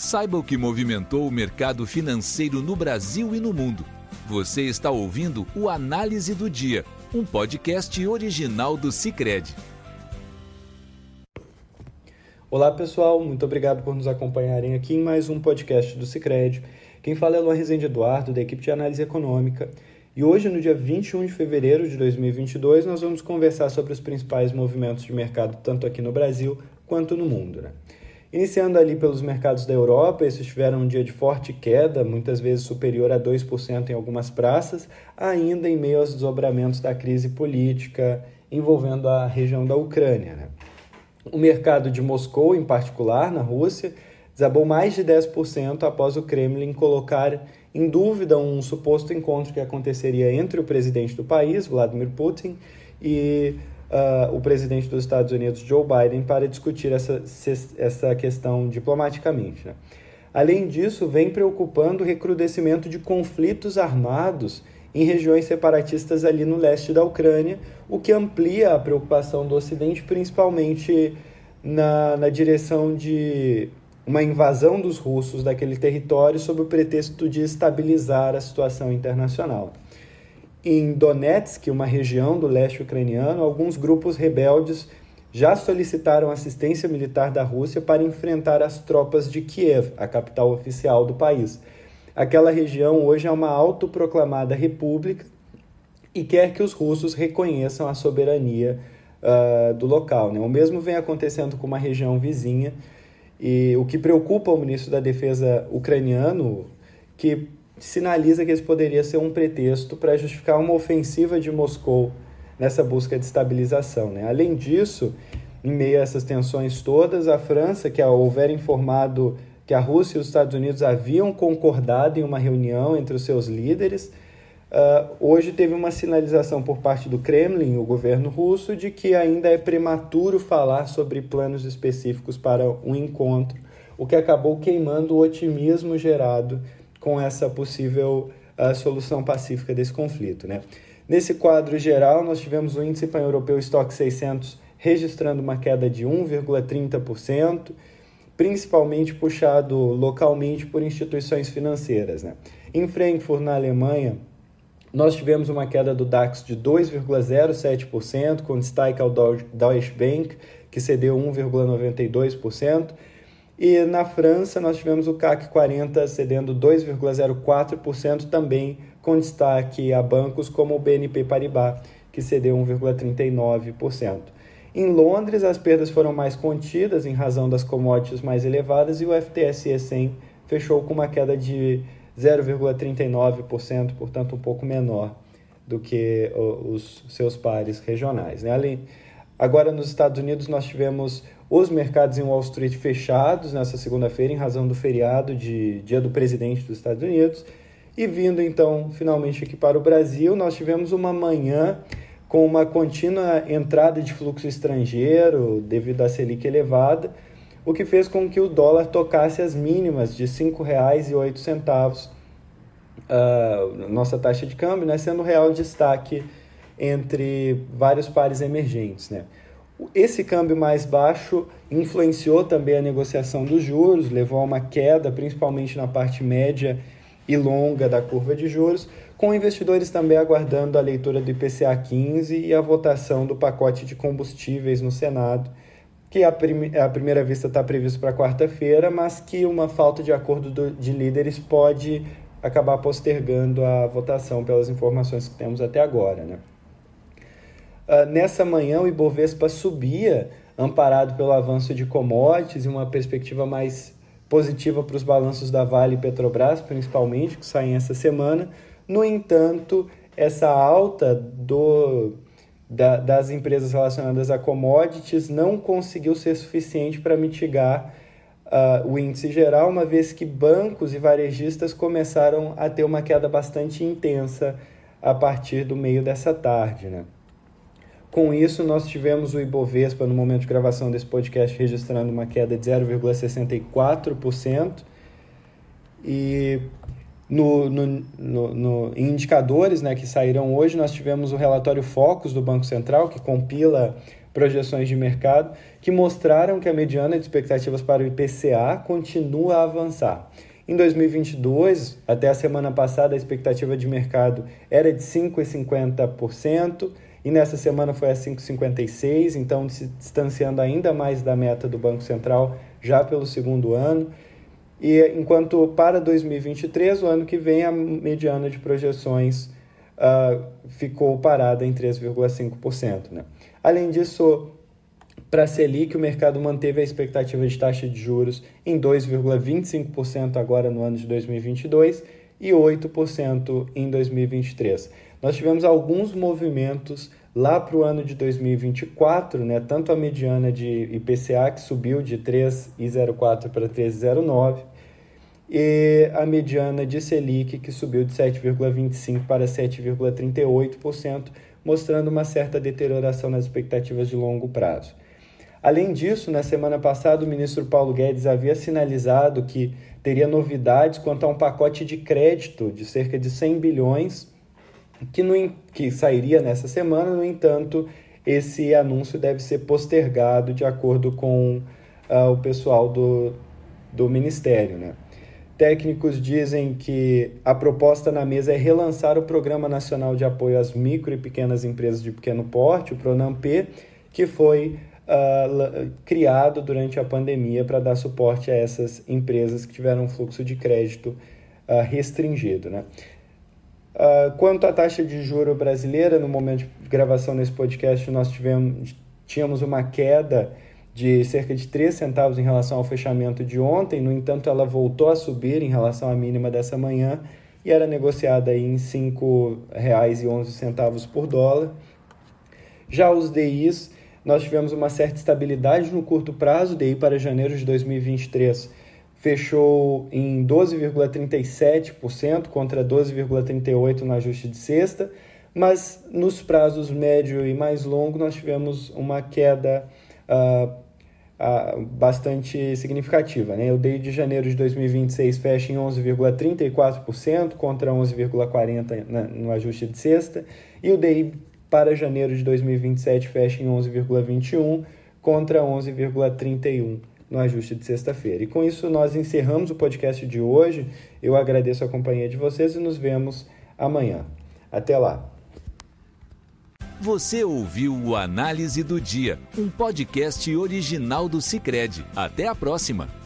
Saiba o que movimentou o mercado financeiro no Brasil e no mundo. Você está ouvindo o Análise do Dia, um podcast original do Cicred. Olá pessoal, muito obrigado por nos acompanharem aqui em mais um podcast do Cicred. Quem fala é Luan Rezende Eduardo, da equipe de análise econômica. E hoje, no dia 21 de fevereiro de 2022, nós vamos conversar sobre os principais movimentos de mercado, tanto aqui no Brasil quanto no mundo. Né? Iniciando ali pelos mercados da Europa, esses tiveram um dia de forte queda, muitas vezes superior a 2% em algumas praças, ainda em meio aos desdobramentos da crise política envolvendo a região da Ucrânia. Né? O mercado de Moscou, em particular, na Rússia, desabou mais de 10% após o Kremlin colocar em dúvida um suposto encontro que aconteceria entre o presidente do país, Vladimir Putin, e uh, o presidente dos Estados Unidos, Joe Biden, para discutir essa, essa questão diplomaticamente. Né? Além disso, vem preocupando o recrudescimento de conflitos armados em regiões separatistas ali no leste da Ucrânia, o que amplia a preocupação do Ocidente, principalmente na, na direção de uma invasão dos russos daquele território sob o pretexto de estabilizar a situação internacional. Em Donetsk, uma região do leste ucraniano, alguns grupos rebeldes já solicitaram assistência militar da Rússia para enfrentar as tropas de Kiev, a capital oficial do país. Aquela região hoje é uma autoproclamada república e quer que os russos reconheçam a soberania uh, do local. Né? O mesmo vem acontecendo com uma região vizinha, e o que preocupa o ministro da Defesa ucraniano, que sinaliza que esse poderia ser um pretexto para justificar uma ofensiva de Moscou nessa busca de estabilização. Né? Além disso, em meio a essas tensões todas, a França, que houver informado que a Rússia e os Estados Unidos haviam concordado em uma reunião entre os seus líderes, uh, hoje teve uma sinalização por parte do Kremlin, o governo russo, de que ainda é prematuro falar sobre planos específicos para um encontro, o que acabou queimando o otimismo gerado com essa possível uh, solução pacífica desse conflito. Né? Nesse quadro geral, nós tivemos o índice pan-europeu Stock 600 registrando uma queda de 1,30%, principalmente puxado localmente por instituições financeiras. Né? Em Frankfurt, na Alemanha, nós tivemos uma queda do DAX de 2,07%, com destaque ao Deutsche Bank, que cedeu 1,92%, e na França, nós tivemos o CAC 40 cedendo 2,04%, também com destaque a bancos como o BNP Paribas, que cedeu 1,39%. Em Londres, as perdas foram mais contidas em razão das commodities mais elevadas e o FTSE 100 fechou com uma queda de 0,39%, portanto um pouco menor do que os seus pares regionais. Né? Além, agora, nos Estados Unidos, nós tivemos os mercados em Wall Street fechados nessa segunda-feira em razão do feriado de Dia do Presidente dos Estados Unidos. E vindo então finalmente aqui para o Brasil, nós tivemos uma manhã com uma contínua entrada de fluxo estrangeiro devido à Selic elevada, o que fez com que o dólar tocasse as mínimas de R$ 5,08, uh, nossa taxa de câmbio, né, sendo o real destaque entre vários pares emergentes. Né. Esse câmbio mais baixo influenciou também a negociação dos juros, levou a uma queda, principalmente na parte média e longa da curva de juros, com investidores também aguardando a leitura do IPCA 15 e a votação do pacote de combustíveis no Senado, que a, prim primeira vista está previsto para quarta-feira, mas que uma falta de acordo do, de líderes pode acabar postergando a votação pelas informações que temos até agora. Né? Uh, nessa manhã, o Ibovespa subia, amparado pelo avanço de commodities e uma perspectiva mais positiva para os balanços da Vale e Petrobras, principalmente, que saem essa semana. No entanto, essa alta do, da, das empresas relacionadas a commodities não conseguiu ser suficiente para mitigar uh, o índice geral, uma vez que bancos e varejistas começaram a ter uma queda bastante intensa a partir do meio dessa tarde. Né? Com isso, nós tivemos o Ibovespa, no momento de gravação desse podcast, registrando uma queda de 0,64%. E no, no, no, no, em indicadores né, que saíram hoje, nós tivemos o relatório Focus do Banco Central, que compila projeções de mercado que mostraram que a mediana de expectativas para o IPCA continua a avançar. Em 2022, até a semana passada, a expectativa de mercado era de 5,50% e nessa semana foi a 5,56%, então se distanciando ainda mais da meta do Banco Central já pelo segundo ano. E enquanto para 2023, o ano que vem, a mediana de projeções uh, ficou parada em 3,5%. Né? Além disso, para a Selic, o mercado manteve a expectativa de taxa de juros em 2,25% agora no ano de 2022 e 8% em 2023. Nós tivemos alguns movimentos lá para o ano de 2024, né? tanto a mediana de IPCA, que subiu de 3,04 para 3,09, e a mediana de Selic, que subiu de 7,25 para 7,38%, mostrando uma certa deterioração nas expectativas de longo prazo. Além disso, na semana passada, o ministro Paulo Guedes havia sinalizado que teria novidades quanto a um pacote de crédito de cerca de 100 bilhões que, no, que sairia nessa semana. No entanto, esse anúncio deve ser postergado de acordo com uh, o pessoal do, do ministério. Né? Técnicos dizem que a proposta na mesa é relançar o Programa Nacional de Apoio às Micro e Pequenas Empresas de Pequeno Porte, o PRONAMP, que foi uh, criado durante a pandemia para dar suporte a essas empresas que tiveram um fluxo de crédito uh, restringido. Né? Uh, quanto à taxa de juro brasileira, no momento de gravação nesse podcast, nós tivemos, tínhamos uma queda de cerca de 3 centavos em relação ao fechamento de ontem, no entanto, ela voltou a subir em relação à mínima dessa manhã e era negociada em R$ 5,11 por dólar. Já os DIs nós tivemos uma certa estabilidade no curto prazo, daí para janeiro de 2023 fechou em 12,37% contra 12,38% no ajuste de sexta, mas nos prazos médio e mais longo nós tivemos uma queda uh, uh, bastante significativa. Né? O DI de janeiro de 2026 fecha em 11,34% contra 11,40% no ajuste de sexta, e o DI para janeiro de 2027 fecha em 11,21 contra 11,31 no ajuste de sexta-feira. E com isso nós encerramos o podcast de hoje. Eu agradeço a companhia de vocês e nos vemos amanhã. Até lá. Você ouviu o Análise do Dia, um podcast original do Cicred. Até a próxima.